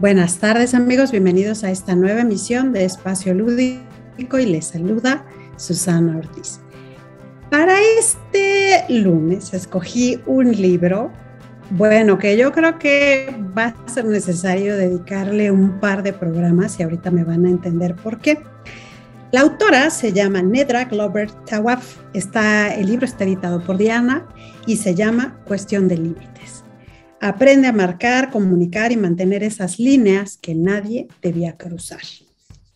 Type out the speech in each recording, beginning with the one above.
Buenas tardes amigos, bienvenidos a esta nueva emisión de Espacio Lúdico y les saluda Susana Ortiz. Para este lunes escogí un libro, bueno, que yo creo que va a ser necesario dedicarle un par de programas y ahorita me van a entender por qué. La autora se llama Nedra Glover Tawaf. Está, el libro está editado por Diana y se llama Cuestión de Límites. Aprende a marcar, comunicar y mantener esas líneas que nadie debía cruzar.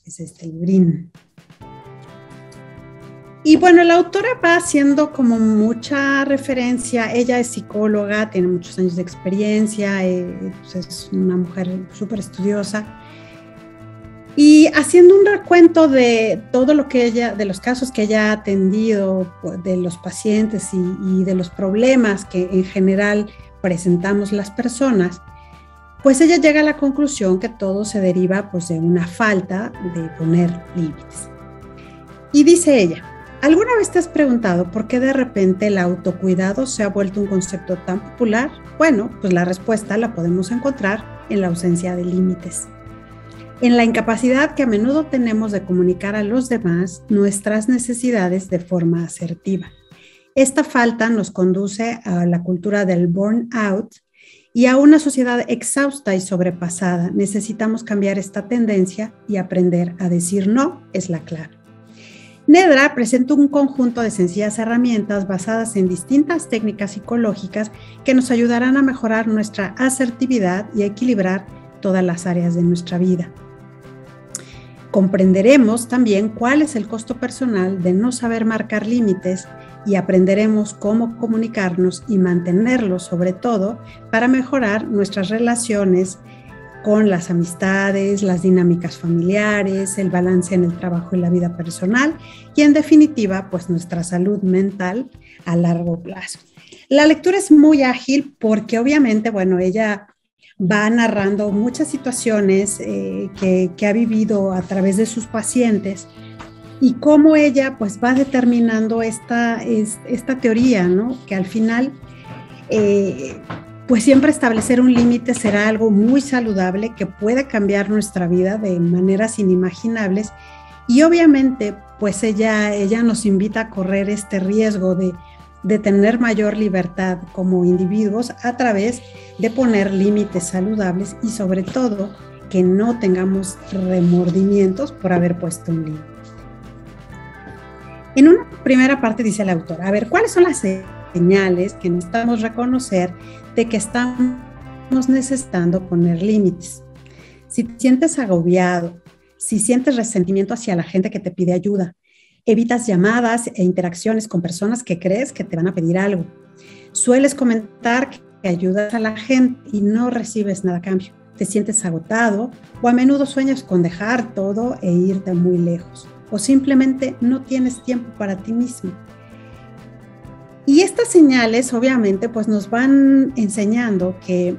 Es este librín. Y bueno, la autora va haciendo como mucha referencia, ella es psicóloga, tiene muchos años de experiencia, eh, es una mujer súper estudiosa, y haciendo un recuento de todo lo que ella, de los casos que ella ha atendido, de los pacientes y de los problemas que en general presentamos las personas, pues ella llega a la conclusión que todo se deriva pues de una falta de poner límites. Y dice ella, ¿alguna vez te has preguntado por qué de repente el autocuidado se ha vuelto un concepto tan popular? Bueno, pues la respuesta la podemos encontrar en la ausencia de límites. En la incapacidad que a menudo tenemos de comunicar a los demás nuestras necesidades de forma asertiva. Esta falta nos conduce a la cultura del burnout y a una sociedad exhausta y sobrepasada. Necesitamos cambiar esta tendencia y aprender a decir no es la clave. Nedra presenta un conjunto de sencillas herramientas basadas en distintas técnicas psicológicas que nos ayudarán a mejorar nuestra asertividad y a equilibrar todas las áreas de nuestra vida. Comprenderemos también cuál es el costo personal de no saber marcar límites y aprenderemos cómo comunicarnos y mantenerlos sobre todo para mejorar nuestras relaciones con las amistades, las dinámicas familiares, el balance en el trabajo y la vida personal y en definitiva pues nuestra salud mental a largo plazo. La lectura es muy ágil porque obviamente, bueno, ella va narrando muchas situaciones eh, que ha vivido a través de sus pacientes y cómo ella pues va determinando esta, esta teoría, ¿no? Que al final, eh, pues siempre establecer un límite será algo muy saludable que puede cambiar nuestra vida de maneras inimaginables y obviamente pues ella, ella nos invita a correr este riesgo de, de tener mayor libertad como individuos a través de poner límites saludables y sobre todo que no tengamos remordimientos por haber puesto un límite. En una primera parte dice el autor, a ver, ¿cuáles son las señales que necesitamos reconocer de que estamos necesitando poner límites? Si te sientes agobiado, si sientes resentimiento hacia la gente que te pide ayuda, evitas llamadas e interacciones con personas que crees que te van a pedir algo, sueles comentar que ayudas a la gente y no recibes nada a cambio, te sientes agotado o a menudo sueñas con dejar todo e irte muy lejos o simplemente no tienes tiempo para ti mismo. Y estas señales obviamente pues nos van enseñando que,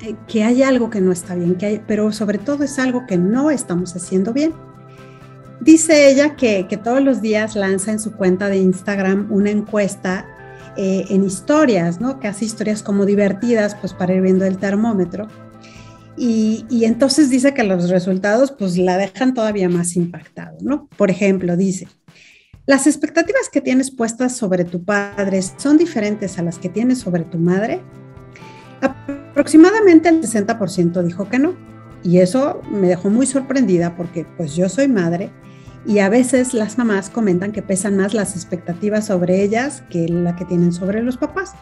eh, que hay algo que no está bien, que hay, pero sobre todo es algo que no estamos haciendo bien. Dice ella que, que todos los días lanza en su cuenta de Instagram una encuesta eh, en historias, ¿no? Que hace historias como divertidas, pues para ir viendo el termómetro. Y, entonces dice que los resultados pues la dejan todavía más impactado, ¿no? Por ejemplo, dice, las expectativas que tienes puestas sobre tu padre son diferentes a las que tienes sobre tu madre. Aproximadamente el 60% dijo que no. Y eso me dejó muy sorprendida porque pues yo soy madre y a veces las mamás comentan que pesan más las expectativas sobre ellas que la que tienen sobre los papás.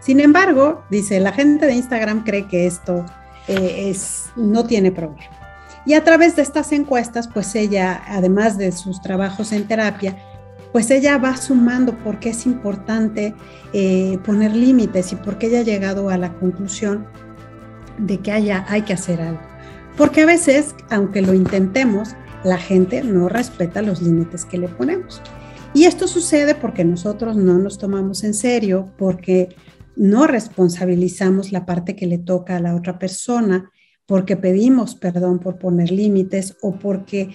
Sin embargo, dice, la gente de Instagram cree que esto eh, no tiene problema. Y a través de estas encuestas, pues ella, además de sus trabajos en terapia, pues ella va sumando por qué es importante eh, poner límites y por qué ella ha llegado a la conclusión de que haya, hay que hacer algo. Porque a veces, aunque lo intentemos, la gente no respeta los límites que le ponemos. Y esto sucede porque nosotros no nos tomamos en serio, porque no responsabilizamos la parte que le toca a la otra persona porque pedimos perdón por poner límites o porque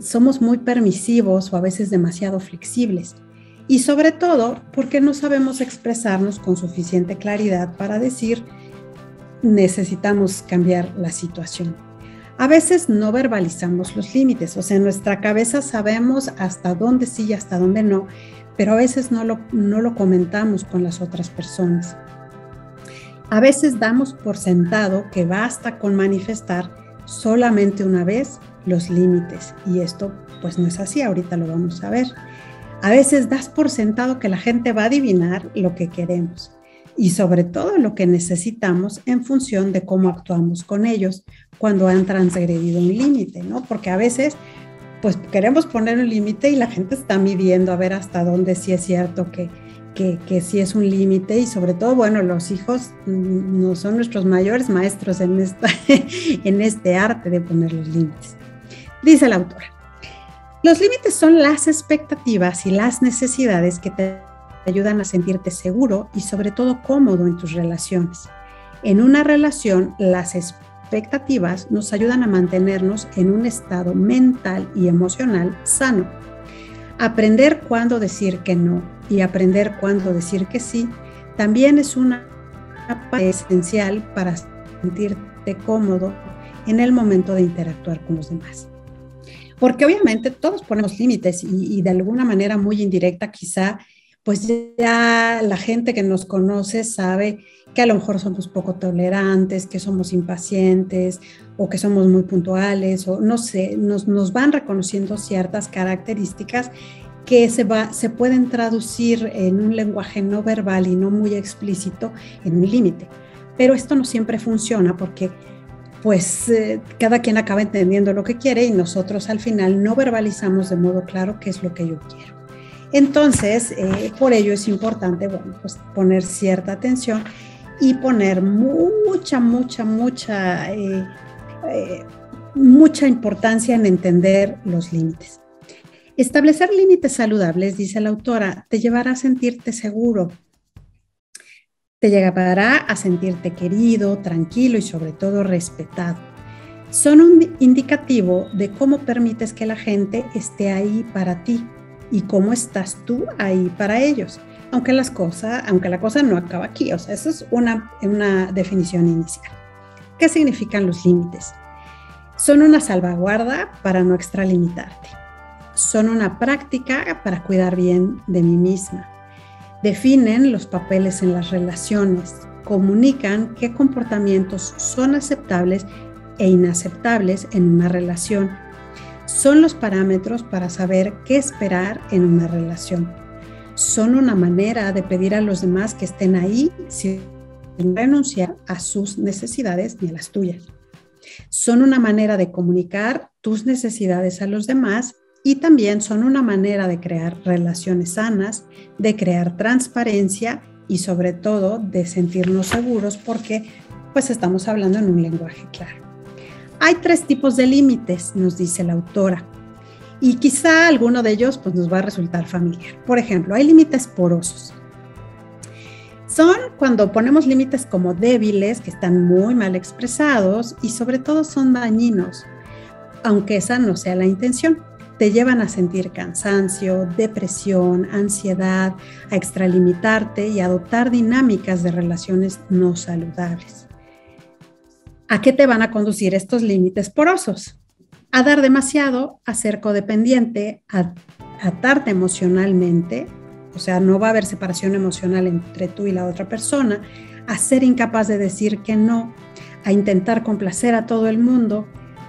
somos muy permisivos o a veces demasiado flexibles. Y sobre todo porque no sabemos expresarnos con suficiente claridad para decir necesitamos cambiar la situación. A veces no verbalizamos los límites, o sea, en nuestra cabeza sabemos hasta dónde sí y hasta dónde no, pero a veces no lo, no lo comentamos con las otras personas. A veces damos por sentado que basta con manifestar solamente una vez los límites y esto pues no es así, ahorita lo vamos a ver. A veces das por sentado que la gente va a adivinar lo que queremos y sobre todo lo que necesitamos en función de cómo actuamos con ellos cuando han transgredido un límite, ¿no? Porque a veces pues queremos poner un límite y la gente está midiendo a ver hasta dónde sí es cierto que, que, sí es un límite y sobre todo, bueno, los hijos mm, no son nuestros mayores maestros en, esta, en este arte de poner los límites. Dice la autora, los límites son las expectativas y las necesidades que te ayudan a sentirte seguro y sobre todo cómodo en tus relaciones. En una relación, las expectativas nos ayudan a mantenernos en un estado mental y emocional sano. Aprender cuándo decir que no y aprender cuándo decir que sí también es una parte esencial para sentirte cómodo en el momento de interactuar con los demás. Porque obviamente todos ponemos límites y de alguna manera muy indirecta quizá pues ya la gente que nos conoce sabe que a lo mejor somos poco tolerantes, que somos impacientes o que somos muy puntuales o no sé, nos, nos van reconociendo ciertas características que se, va, se pueden traducir en un lenguaje no verbal y no muy explícito en un límite. Pero esto no siempre funciona porque pues eh, cada quien acaba entendiendo lo que quiere y nosotros al final no verbalizamos de modo claro qué es lo que yo quiero. Entonces, eh, por ello es importante, bueno, pues poner cierta atención y poner mucha, mucha, mucha, eh, eh, mucha importancia en entender los límites. Establecer límites saludables, dice la autora, te llevará a sentirte seguro, te llevará a sentirte querido, tranquilo y sobre todo respetado. Son un indicativo de cómo permites que la gente esté ahí para ti y cómo estás tú ahí para ellos. Aunque, las cosas, aunque la cosa no acaba aquí, o sea, eso es una, una definición inicial. ¿Qué significan los límites? Son una salvaguarda para no extralimitarte. Son una práctica para cuidar bien de mí misma. Definen los papeles en las relaciones. Comunican qué comportamientos son aceptables e inaceptables en una relación son los parámetros para saber qué esperar en una relación. Son una manera de pedir a los demás que estén ahí sin renunciar a sus necesidades ni a las tuyas. Son una manera de comunicar tus necesidades a los demás y también son una manera de crear relaciones sanas, de crear transparencia y sobre todo de sentirnos seguros porque pues estamos hablando en un lenguaje claro. Hay tres tipos de límites, nos dice la autora, y quizá alguno de ellos pues, nos va a resultar familiar. Por ejemplo, hay límites porosos. Son cuando ponemos límites como débiles, que están muy mal expresados y sobre todo son dañinos, aunque esa no sea la intención. Te llevan a sentir cansancio, depresión, ansiedad, a extralimitarte y a adoptar dinámicas de relaciones no saludables. ¿A qué te van a conducir estos límites porosos? A dar demasiado, a ser codependiente, a atarte emocionalmente, o sea, no va a haber separación emocional entre tú y la otra persona, a ser incapaz de decir que no, a intentar complacer a todo el mundo,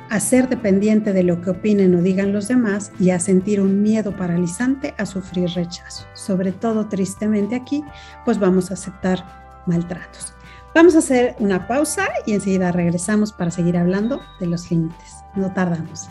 a ser dependiente de lo que opinen o digan los demás y a sentir un miedo paralizante a sufrir rechazo. Sobre todo, tristemente aquí, pues vamos a aceptar maltratos. Vamos a hacer una pausa y enseguida regresamos para seguir hablando de los límites. No tardamos.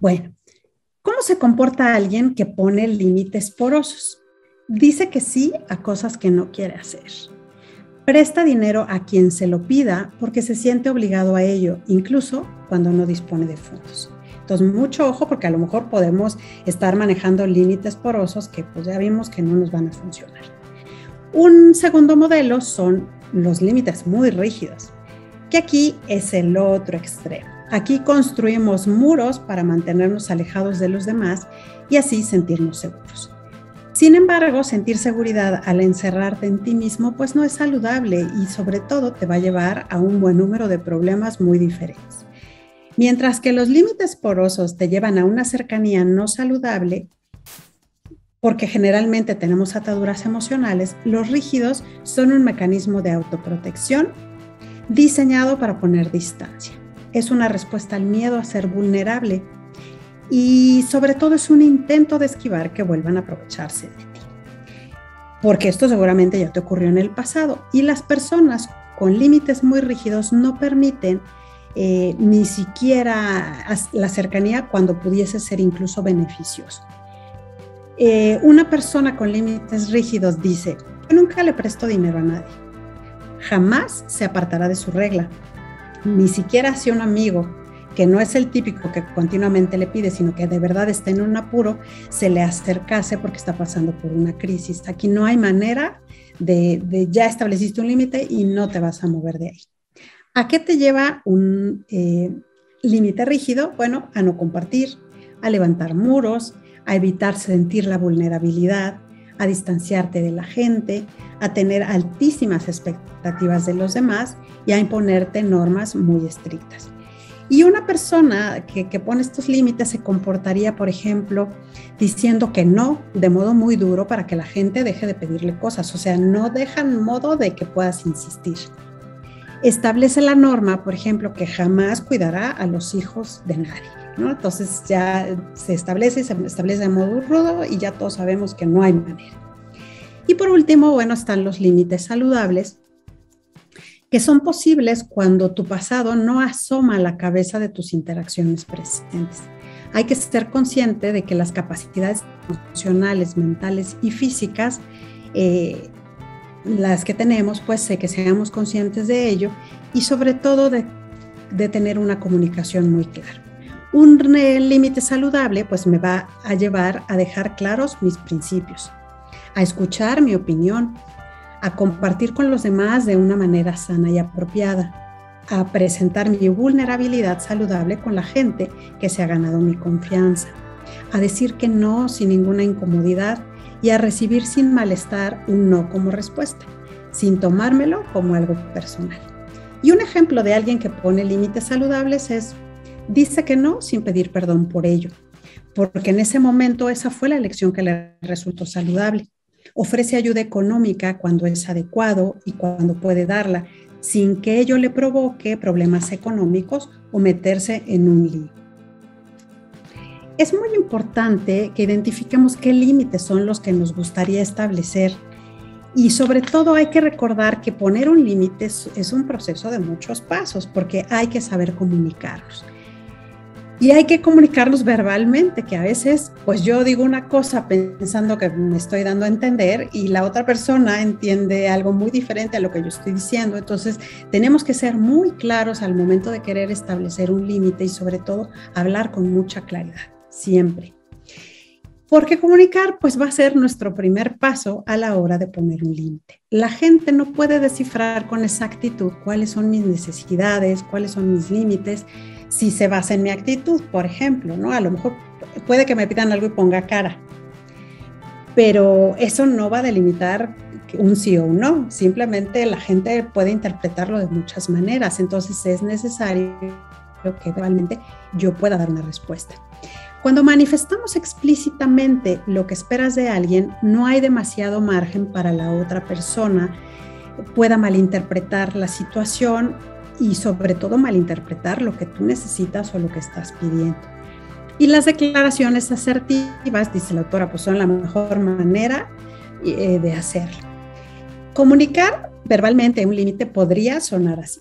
Bueno, ¿Cómo se comporta alguien que pone límites porosos? Dice que sí a cosas que no quiere hacer. Presta dinero a quien se lo pida porque se siente obligado a ello, incluso cuando no dispone de fondos. Entonces, mucho ojo porque a lo mejor podemos estar manejando límites porosos que pues ya vimos que no nos van a funcionar. Un segundo modelo son los límites muy rígidos, que aquí es el otro extremo. Aquí construimos muros para mantenernos alejados de los demás y así sentirnos seguros. Sin embargo, sentir seguridad al encerrarte en ti mismo pues no es saludable y sobre todo te va a llevar a un buen número de problemas muy diferentes. Mientras que los límites porosos te llevan a una cercanía no saludable, porque generalmente tenemos ataduras emocionales, los rígidos son un mecanismo de autoprotección diseñado para poner distancia. Es una respuesta al miedo a ser vulnerable y sobre todo es un intento de esquivar que vuelvan a aprovecharse de ti. Porque esto seguramente ya te ocurrió en el pasado y las personas con límites muy rígidos no permiten eh, ni siquiera la cercanía cuando pudiese ser incluso beneficioso. Eh, una persona con límites rígidos dice, yo nunca le presto dinero a nadie, jamás se apartará de su regla, ni siquiera hacia un amigo, que no es el típico que continuamente le pide, sino que de verdad está en un apuro, se le acercase porque está pasando por una crisis. Aquí no hay manera de, ya estableciste un límite y no te vas a mover de ahí. ¿A qué te lleva un eh, límite rígido? Bueno, a no compartir, a levantar muros, a evitar sentir la vulnerabilidad, a distanciarte de la gente, a tener altísimas expectativas de los demás y a imponerte normas muy estrictas. Y una persona que, pone estos límites se comportaría, por ejemplo, diciendo que no de modo muy duro para que la gente deje de pedirle cosas. O sea, no dejan modo de que puedas insistir. Establece la norma, por ejemplo, que jamás cuidará a los hijos de nadie. ¿No? Entonces ya se establece, se establece de modo rudo y ya todos sabemos que no hay manera. Y por último, bueno, están los límites saludables, que son posibles cuando tu pasado no asoma a la cabeza de tus interacciones presentes. Hay que ser consciente de que las capacidades emocionales, mentales y físicas, eh, las que tenemos, pues que seamos conscientes de ello y sobre todo de tener una comunicación muy clara. Un límite saludable pues me va a llevar a dejar claros mis principios, a escuchar mi opinión, a compartir con los demás de una manera sana y apropiada, a presentar mi vulnerabilidad saludable con la gente que se ha ganado mi confianza, a decir que no sin ninguna incomodidad y a recibir sin malestar un no como respuesta, sin tomármelo como algo personal. Y un ejemplo de alguien que pone límites saludables es, dice que no sin pedir perdón por ello, porque en ese momento esa fue la elección que le resultó saludable ofrece ayuda económica cuando es adecuado y cuando puede darla, sin que ello le provoque problemas económicos o meterse en un lío. Es muy importante que identifiquemos qué límites son los que nos gustaría establecer y sobre todo hay que recordar que poner un límite es, un proceso de muchos pasos porque hay que saber comunicarlos. Y hay que comunicarlos verbalmente, que a veces pues yo digo una cosa pensando que me estoy dando a entender y la otra persona entiende algo muy diferente a lo que yo estoy diciendo. Entonces tenemos que ser muy claros al momento de querer establecer un límite y sobre todo hablar con mucha claridad, siempre. Porque comunicar pues va a ser nuestro primer paso a la hora de poner un límite. La gente no puede descifrar con exactitud cuáles son mis necesidades, cuáles son mis límites si se basa en mi actitud, por ejemplo, ¿no? A lo mejor puede que me pidan algo y ponga cara, pero eso no va a delimitar un sí o un no, simplemente la gente puede interpretarlo de muchas maneras, entonces es necesario que realmente yo pueda dar una respuesta. Cuando manifestamos explícitamente lo que esperas de alguien, no hay demasiado margen para la otra persona pueda malinterpretar la situación y sobre todo malinterpretar lo que tú necesitas o lo que estás pidiendo. Y las declaraciones asertivas, dice la autora, pues son la mejor manera eh, de hacerlo. Comunicar verbalmente un límite podría sonar así.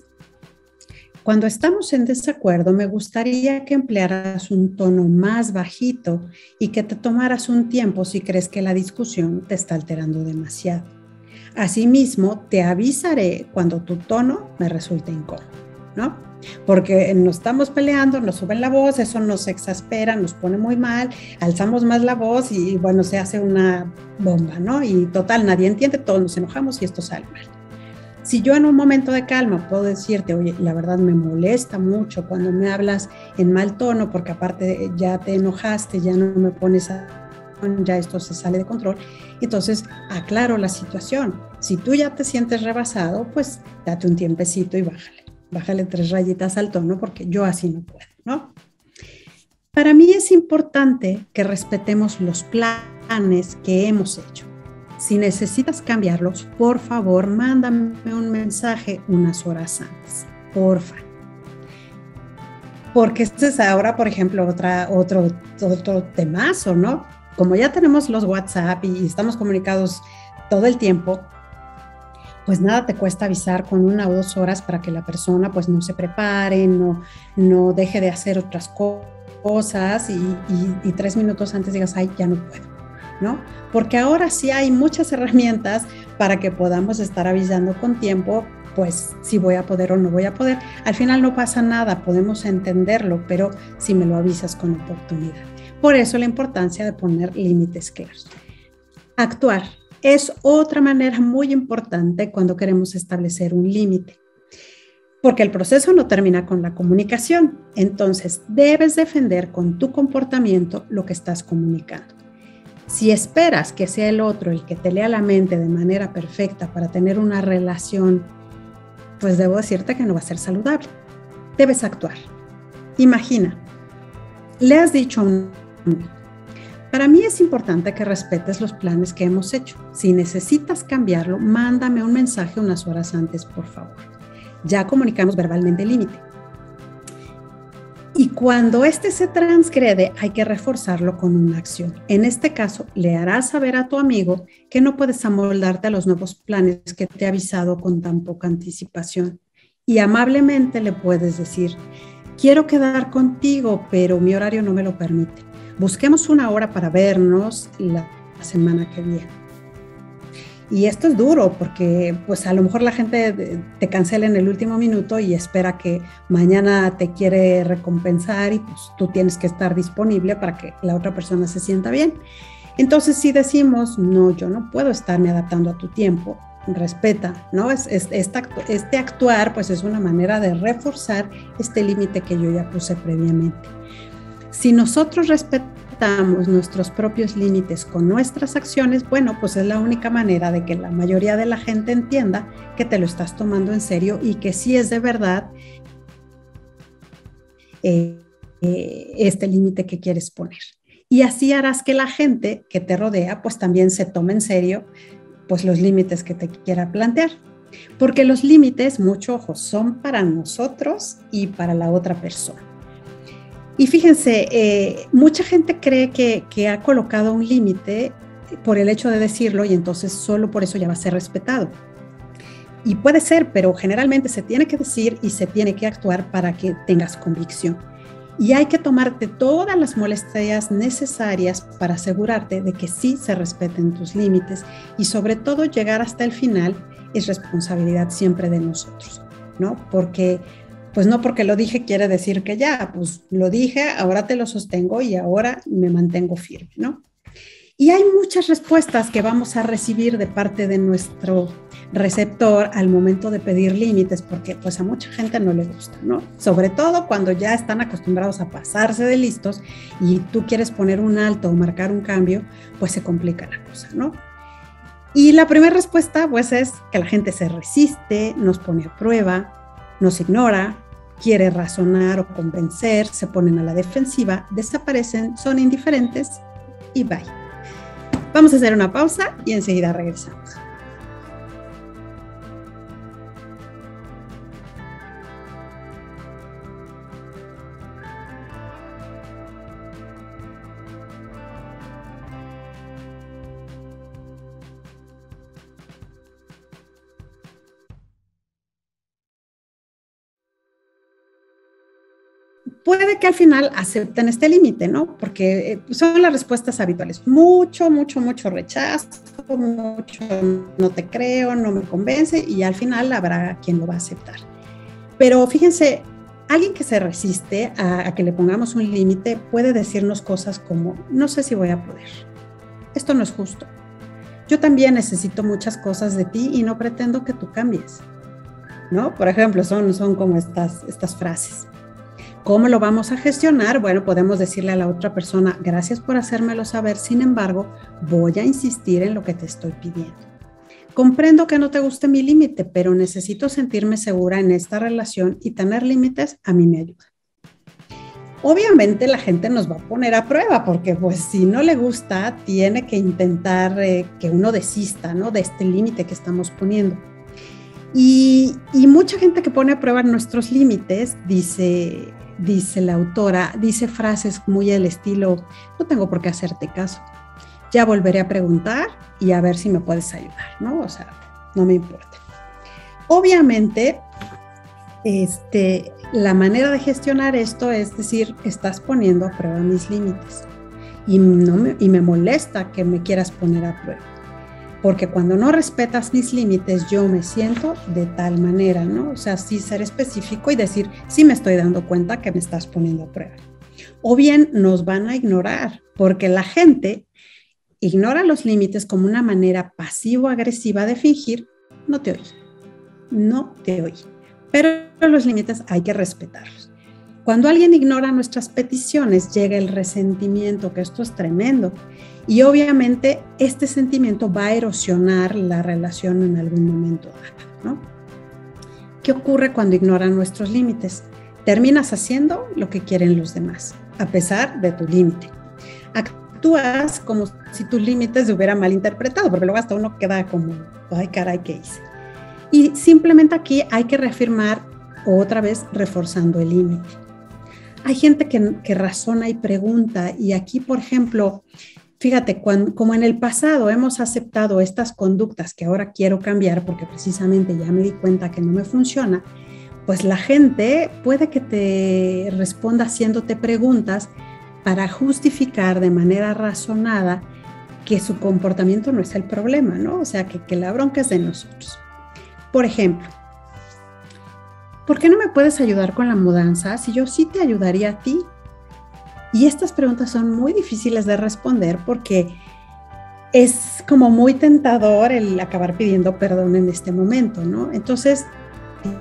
Cuando estamos en desacuerdo, me gustaría que emplearas un tono más bajito y que te tomaras un tiempo si crees que la discusión te está alterando demasiado. Asimismo, te avisaré cuando tu tono me resulte incómodo. ¿no? Porque nos estamos peleando, nos suben la voz, eso nos exaspera, nos pone muy mal, alzamos más la voz y bueno, se hace una bomba, ¿no? Y total, nadie entiende, todos nos enojamos y esto sale mal. Si yo en un momento de calma puedo decirte, oye, la verdad me molesta mucho cuando me hablas en mal tono, porque aparte ya te enojaste, ya no me pones a ya esto se sale de control. Entonces, aclaro la situación. Si tú ya te sientes rebasado, pues date un tiempecito y bájale. Bájale tres rayitas al tono porque yo así no puedo, ¿no? Para mí es importante que respetemos los planes que hemos hecho. Si necesitas cambiarlos, por favor, mándame un mensaje unas horas antes. Porfa. Porque este es ahora, por ejemplo, otra, otro, otro temazo, ¿no? Como ya tenemos los WhatsApp y estamos comunicados todo el tiempo, pues nada te cuesta avisar con una o dos horas para que la persona pues no se prepare, no, no deje de hacer otras cosas y, tres minutos antes digas, ay, ya no puedo, ¿no? Porque ahora sí hay muchas herramientas para que podamos estar avisando con tiempo, pues si voy a poder o no voy a poder. Al final no pasa nada, podemos entenderlo, pero si me lo avisas con oportunidad. Por eso la importancia de poner límites claros. Actuar es otra manera muy importante cuando queremos establecer un límite, porque el proceso no termina con la comunicación. Entonces, debes defender con tu comportamiento lo que estás comunicando. Si esperas que sea el otro el que te lea la mente de manera perfecta para tener una relación, pues debo decirte que no va a ser saludable. Debes actuar. Imagina, le has dicho a un para mí es importante que respetes los planes que hemos hecho. Si necesitas cambiarlo, mándame un mensaje unas horas antes, por favor. Ya comunicamos verbalmente el límite. Y cuando este se transgrede, hay que reforzarlo con una acción. En este caso, le harás saber a tu amigo que no puedes amoldarte a los nuevos planes que te he avisado con tan poca anticipación. Y amablemente le puedes decir, quiero quedar contigo, pero mi horario no me lo permite busquemos una hora para vernos la semana que viene. Y esto es duro porque pues a lo mejor la gente te cancela en el último minuto y espera que mañana te quiere recompensar y pues tú tienes que estar disponible para que la otra persona se sienta bien. Entonces si decimos, no, yo no puedo estarme adaptando a tu tiempo, respeta, ¿no? Es, este actuar pues es una manera de reforzar este límite que yo ya puse previamente. Si nosotros respetamos nuestros propios límites con nuestras acciones, bueno, pues es la única manera de que la mayoría de la gente entienda que te lo estás tomando en serio y que sí es de verdad eh, eh, este límite que quieres poner. Y así harás que la gente que te rodea pues también se tome en serio pues los límites que te quiera plantear. Porque los límites, mucho ojo, son para nosotros y para la otra persona. Y fíjense, eh, mucha gente cree que, que ha colocado un límite por el hecho de decirlo y entonces solo por eso ya va a ser respetado. Y puede ser, pero generalmente se tiene que decir y se tiene que actuar para que tengas convicción. Y hay que tomarte todas las molestias necesarias para asegurarte de que sí se respeten tus límites y sobre todo llegar hasta el final es responsabilidad siempre de nosotros, ¿no? Porque pues no porque lo dije quiere decir que ya, pues lo dije, ahora te lo sostengo y ahora me mantengo firme, ¿no? Y hay muchas respuestas que vamos a recibir de parte de nuestro receptor al momento de pedir límites, porque pues a mucha gente no le gusta, ¿no? Sobre todo cuando ya están acostumbrados a pasarse de listos y tú quieres poner un alto o marcar un cambio, pues se complica la cosa, ¿no? Y la primera respuesta pues es que la gente se resiste, nos pone a prueba, nos ignora, quiere razonar o convencer, se ponen a la defensiva, desaparecen, son indiferentes y bye. Vamos a hacer una pausa y enseguida regresamos. Puede que al final acepten este límite, ¿no? Porque eh, son las respuestas habituales. Mucho, mucho, mucho rechazo, mucho no te creo, no me convence y al final habrá quien lo va a aceptar. Pero fíjense, alguien que se resiste a, a que le pongamos un límite puede decirnos cosas como, no sé si voy a poder, esto no es justo, yo también necesito muchas cosas de ti y no pretendo que tú cambies. ¿No? Por ejemplo, son, son como estas, estas frases. ¿Cómo lo vamos a gestionar? Bueno, podemos decirle a la otra persona, gracias por hacérmelo saber, sin embargo, voy a insistir en lo que te estoy pidiendo. Comprendo que no te guste mi límite, pero necesito sentirme segura en esta relación y tener límites a mí me ayuda obviamente la gente nos va a poner a prueba, porque pues si no le gusta, tiene que intentar eh, que uno desista, ¿no? De este límite que estamos poniendo. Y, mucha gente que pone a prueba nuestros límites, dice, dice la autora, dice frases muy del estilo, no tengo por qué hacerte caso, ya volveré a preguntar y a ver si me puedes ayudar, ¿no? O sea, no me importa. Obviamente, este, la manera de gestionar esto es decir, estás poniendo a prueba mis límites y, no y me molesta que me quieras poner a prueba. Porque cuando no respetas mis límites, yo me siento de tal manera, ¿no? O sea, sí ser específico y decir, sí me estoy dando cuenta que me estás poniendo a prueba. O bien nos van a ignorar, porque la gente ignora los límites como una manera pasivo-agresiva de fingir, no te oí, no te oí pero los límites hay que respetarlos. Cuando alguien ignora nuestras peticiones, llega el resentimiento, que esto es tremendo. Y obviamente este sentimiento va a erosionar la relación en algún momento dado. ¿Qué ocurre cuando ignoran nuestros límites? Terminas haciendo lo que quieren los demás, a pesar de tu límite. Actúas como si tus límites se hubieran malinterpretado, porque luego hasta uno queda como, ay caray, ¿qué hice? Y simplemente aquí hay que reafirmar otra vez reforzando el límite. Hay gente que, razona y pregunta y aquí, por ejemplo, fíjate, como en el pasado hemos aceptado estas conductas que ahora quiero cambiar porque precisamente ya me di cuenta que no me funciona, pues la gente puede que te responda haciéndote preguntas para justificar de manera razonada que su comportamiento no es el problema, ¿no? O sea, que, que la bronca es de nosotros. Por ejemplo, ¿por qué no me puedes ayudar con la mudanza si yo sí te ayudaría a ti? Y estas preguntas son muy difíciles de responder porque es como muy tentador el acabar pidiendo perdón en este momento, ¿no? Entonces,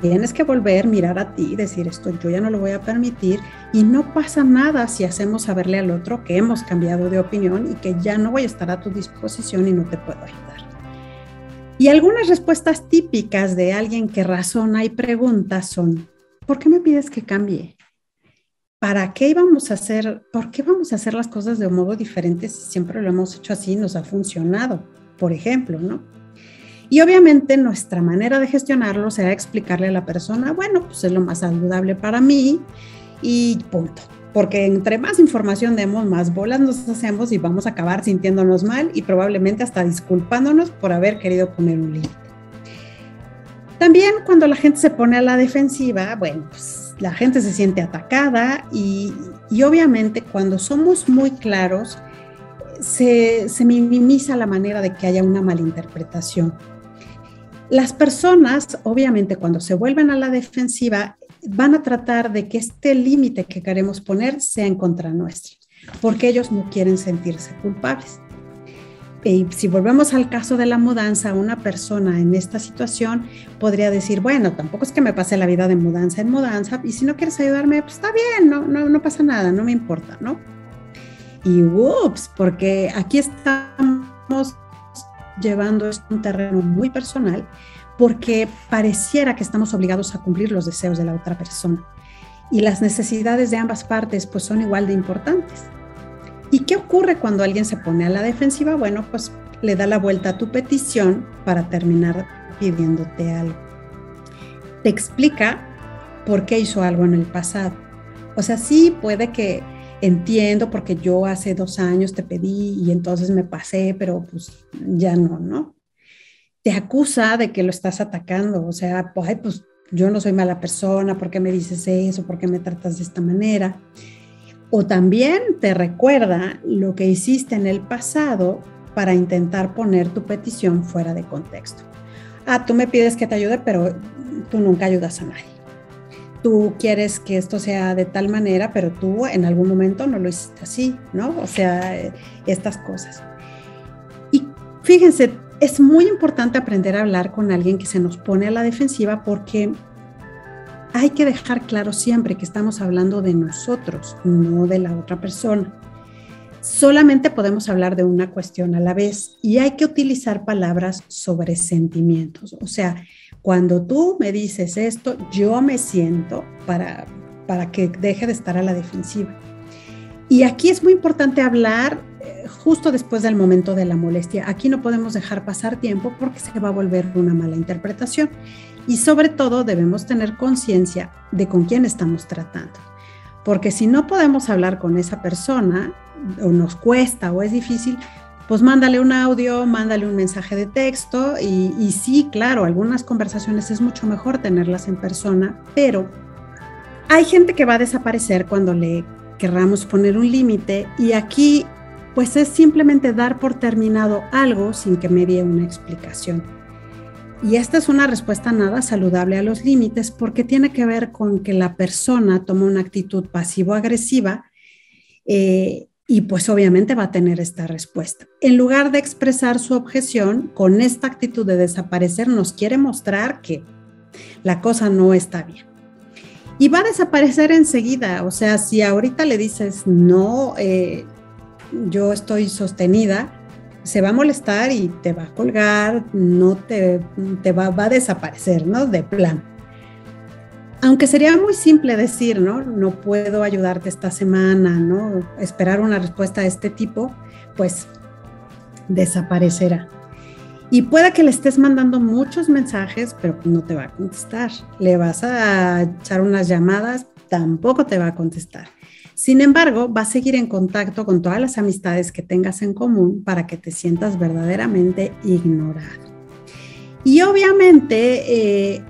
tienes que volver, mirar a ti, decir esto, yo ya no lo voy a permitir y no pasa nada si hacemos saberle al otro que hemos cambiado de opinión y que ya no voy a estar a tu disposición y no te puedo ayudar. Y algunas respuestas típicas de alguien que razona y pregunta son, ¿por qué me pides que cambie? ¿Para qué íbamos a hacer, por qué vamos a hacer las cosas de un modo diferente si siempre lo hemos hecho así y nos ha funcionado? Por ejemplo, ¿no? Y obviamente nuestra manera de gestionarlo será explicarle a la persona, bueno, pues es lo más saludable para mí y punto porque entre más información demos, más bolas nos hacemos y vamos a acabar sintiéndonos mal y probablemente hasta disculpándonos por haber querido poner un límite. También cuando la gente se pone a la defensiva, bueno, pues la gente se siente atacada y, obviamente cuando somos muy claros, se, se minimiza la manera de que haya una malinterpretación. Las personas, obviamente, cuando se vuelven a la defensiva, van a tratar de que este límite que queremos poner sea en contra nuestra, porque ellos no quieren sentirse culpables. Y si volvemos al caso de la mudanza, una persona en esta situación podría decir, bueno, tampoco es que me pase la vida de mudanza en mudanza, y si no quieres ayudarme, pues está bien, no, no, no pasa nada, no me importa, ¿no? Y ups, porque aquí estamos llevando un terreno muy personal porque pareciera que estamos obligados a cumplir los deseos de la otra persona. Y las necesidades de ambas partes pues son igual de importantes. ¿Y qué ocurre cuando alguien se pone a la defensiva? Bueno, pues le da la vuelta a tu petición para terminar pidiéndote algo. Te explica por qué hizo algo en el pasado. O sea, sí puede que entiendo porque yo hace dos años te pedí y entonces me pasé, pero pues ya no, ¿no? Te acusa de que lo estás atacando, o sea, pues, pues yo no soy mala persona, ¿por qué me dices eso? ¿Por qué me tratas de esta manera? O también te recuerda lo que hiciste en el pasado para intentar poner tu petición fuera de contexto. Ah, tú me pides que te ayude, pero tú nunca ayudas a nadie. tú quieres que esto sea de tal manera, pero tú en algún momento no lo hiciste así, ¿no? O sea, estas cosas. Y fíjense, es muy importante aprender a hablar con alguien que se nos pone a la defensiva porque hay que dejar claro siempre que estamos hablando de nosotros, no de la otra persona. Solamente podemos hablar de una cuestión a la vez y hay que utilizar palabras sobre sentimientos. O sea, cuando tú me dices esto, yo me siento para, para que deje de estar a la defensiva. Y aquí es muy importante hablar eh, justo después del momento de la molestia. Aquí no podemos dejar pasar tiempo porque se va a volver una mala interpretación. Y sobre todo debemos tener conciencia de con quién estamos tratando. Porque si no podemos hablar con esa persona, o nos cuesta o es difícil, pues mándale un audio, mándale un mensaje de texto y, sí, claro, algunas conversaciones es mucho mejor tenerlas en persona, pero hay gente que va a desaparecer cuando le querramos poner un límite y aquí pues es simplemente dar por terminado algo sin que me dé una explicación. Y esta es una respuesta nada saludable a los límites porque tiene que ver con que la persona toma una actitud pasivo-agresiva eh, y pues obviamente va a tener esta respuesta. En lugar de expresar su objeción, con esta actitud de desaparecer nos quiere mostrar que la cosa no está bien. Y va a desaparecer enseguida, o sea, si ahorita le dices, no, eh, yo estoy sostenida, se va a molestar y te va a colgar, no te, te va, va a desaparecer, ¿no? De plan aunque sería muy simple decir, ¿no? No puedo ayudarte esta semana, ¿no? Esperar una respuesta de este tipo, pues desaparecerá. Y puede que le estés mandando muchos mensajes, pero no te va a contestar. Le vas a echar unas llamadas, tampoco te va a contestar. Sin embargo, va a seguir en contacto con todas las amistades que tengas en común para que te sientas verdaderamente ignorado. Y obviamente eh,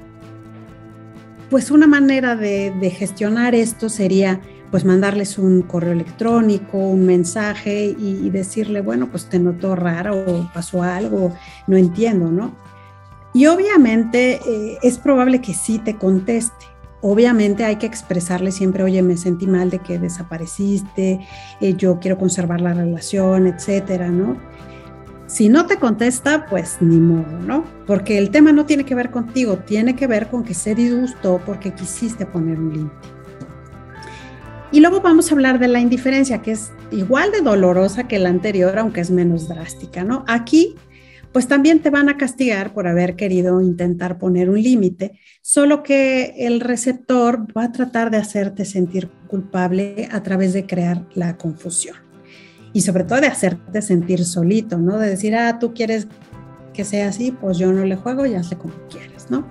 pues una manera de, gestionar esto sería pues mandarles un correo electrónico, un mensaje y, decirle, bueno, pues te noto raro, pasó algo, no entiendo, ¿no? Y obviamente eh, es probable que sí te conteste. Obviamente hay que expresarle siempre, oye, me sentí mal de que desapareciste, eh, yo quiero conservar la relación, etcétera, ¿no? Si no te contesta, pues ni modo, ¿no? Porque el tema no tiene que ver contigo, tiene que ver con que se disgustó porque quisiste poner un límite. Y luego vamos a hablar de la indiferencia, que es igual de dolorosa que la anterior, aunque es menos drástica, ¿no? Aquí, pues también te van a castigar por haber querido intentar poner un límite, solo que el receptor va a tratar de hacerte sentir culpable a través de crear la confusión y sobre todo de hacerte sentir solito, ¿no? De decir, ah, tú quieres que sea así, pues yo no le juego, ya sé como quieres, ¿no?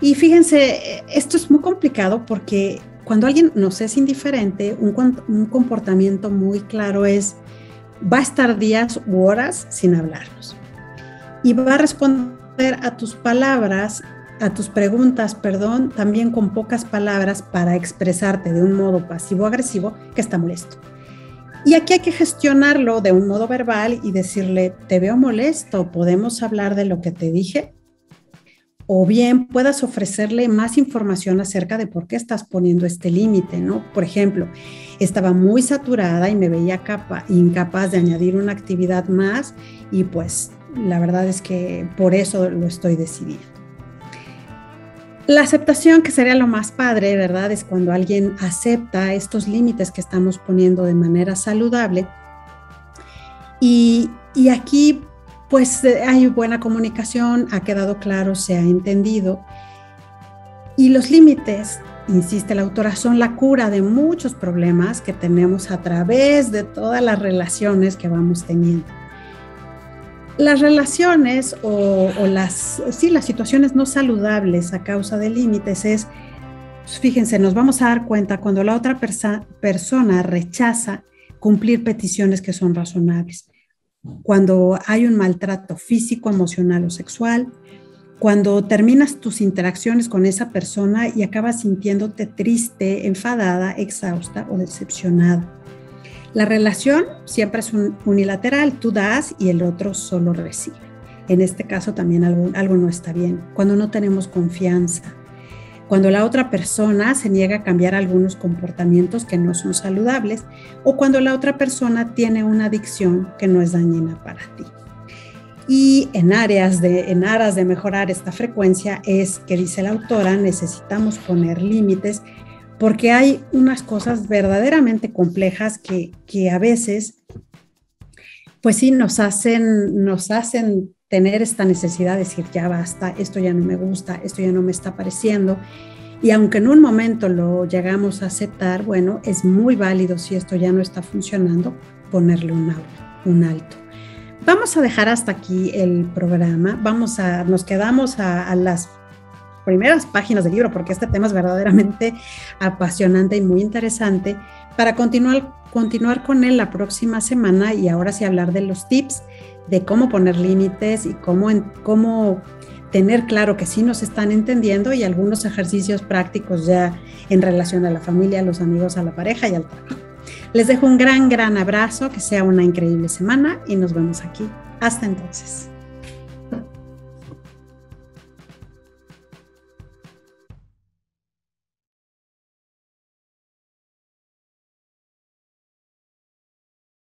Y fíjense, esto es muy complicado porque cuando alguien nos es indiferente, un, un comportamiento muy claro es, va a estar días u horas sin hablarnos y va a responder a tus palabras, a tus preguntas, perdón, también con pocas palabras para expresarte de un modo pasivo-agresivo que está molesto. Y aquí hay que gestionarlo de un modo verbal y decirle, te veo molesto, podemos hablar de lo que te dije. O bien puedas ofrecerle más información acerca de por qué estás poniendo este límite, ¿no? Por ejemplo, estaba muy saturada y me veía incapaz de añadir una actividad más y pues la verdad es que por eso lo estoy decidiendo. La aceptación, que sería lo más padre, ¿verdad? Es cuando alguien acepta estos límites que estamos poniendo de manera saludable. Y, aquí, pues hay buena comunicación, ha quedado claro, se ha entendido. Y los límites, insiste la autora, son la cura de muchos problemas que tenemos a través de todas las relaciones que vamos teniendo las relaciones o, las, sí, las situaciones no saludables a causa de límites es, pues, fíjense, nos vamos a dar cuenta cuando la otra persona rechaza cumplir peticiones que son razonables, cuando hay un maltrato físico, emocional o sexual, cuando terminas tus interacciones con esa persona y acabas sintiéndote triste, enfadada, exhausta o decepcionada la relación siempre es unilateral, tú das y el otro solo recibe. En este caso también algo, algo no está bien. Cuando no tenemos confianza, cuando la otra persona se niega a cambiar algunos comportamientos que no son saludables o cuando la otra persona tiene una adicción que no es dañina para ti. Y en áreas de, en aras de mejorar esta frecuencia es que dice la autora, necesitamos poner límites porque hay unas cosas verdaderamente complejas que, que a veces, pues sí, nos hacen, nos hacen tener esta necesidad de decir, ya basta, esto ya no me gusta, esto ya no me está pareciendo. Y aunque en un momento lo llegamos a aceptar, bueno, es muy válido si esto ya no está funcionando, ponerle un, un alto. Vamos a dejar hasta aquí el programa. Vamos a, nos quedamos a, a las primeras páginas del libro, porque este tema es verdaderamente apasionante y muy interesante, para continuar, continuar con él la próxima semana y ahora sí hablar de los tips de cómo poner límites y cómo, cómo tener claro que sí nos están entendiendo y algunos ejercicios prácticos ya en relación a la familia, a los amigos, a la pareja y al trabajo. Les dejo un gran, gran abrazo, que sea una increíble semana y nos vemos aquí. Hasta entonces.